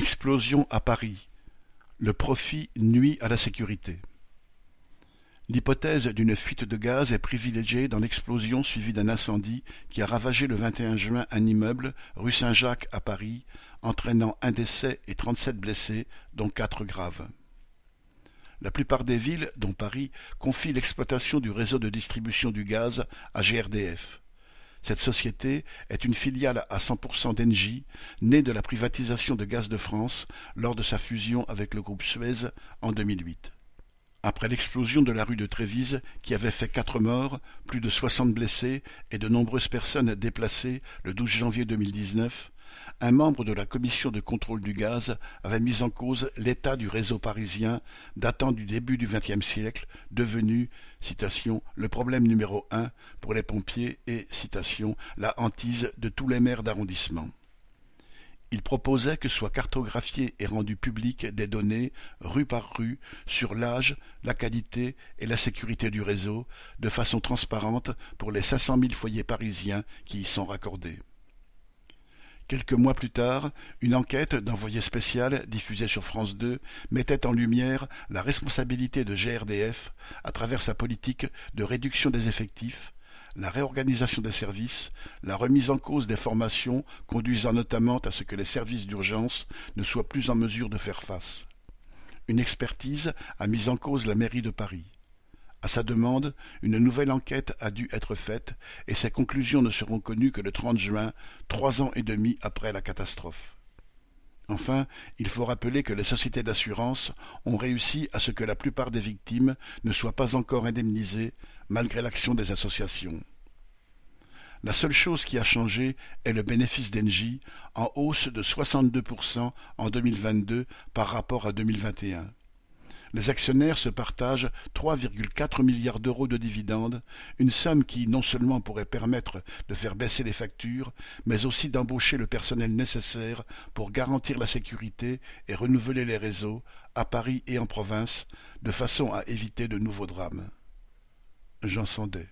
Explosion à Paris. Le profit nuit à la sécurité. L'hypothèse d'une fuite de gaz est privilégiée dans l'explosion suivie d'un incendie qui a ravagé le 21 juin un immeuble rue Saint-Jacques à Paris, entraînant un décès et trente-sept blessés, dont quatre graves. La plupart des villes, dont Paris, confient l'exploitation du réseau de distribution du gaz à GRDF. Cette société est une filiale à 100% d'Engie, née de la privatisation de Gaz de France lors de sa fusion avec le groupe Suez en 2008. Après l'explosion de la rue de Trévise, qui avait fait quatre morts, plus de 60 blessés et de nombreuses personnes déplacées le 12 janvier 2019, un membre de la commission de contrôle du gaz avait mis en cause l'état du réseau parisien datant du début du XXe siècle, devenu le problème numéro un pour les pompiers et la hantise de tous les maires d'arrondissement. Il proposait que soient cartographiées et rendues publiques des données, rue par rue, sur l'âge, la qualité et la sécurité du réseau, de façon transparente pour les cinq cent mille foyers parisiens qui y sont raccordés. Quelques mois plus tard, une enquête d'envoyé spécial diffusée sur France 2 mettait en lumière la responsabilité de GRDF à travers sa politique de réduction des effectifs, la réorganisation des services, la remise en cause des formations conduisant notamment à ce que les services d'urgence ne soient plus en mesure de faire face. Une expertise a mis en cause la mairie de Paris. À sa demande, une nouvelle enquête a dû être faite et ses conclusions ne seront connues que le 30 juin, trois ans et demi après la catastrophe. Enfin, il faut rappeler que les sociétés d'assurance ont réussi à ce que la plupart des victimes ne soient pas encore indemnisées, malgré l'action des associations. La seule chose qui a changé est le bénéfice d'Engie, en hausse de 62% en 2022 par rapport à 2021 les actionnaires se partagent 3,4 milliards d'euros de dividendes, une somme qui non seulement pourrait permettre de faire baisser les factures, mais aussi d'embaucher le personnel nécessaire pour garantir la sécurité et renouveler les réseaux, à Paris et en province, de façon à éviter de nouveaux drames. Sandet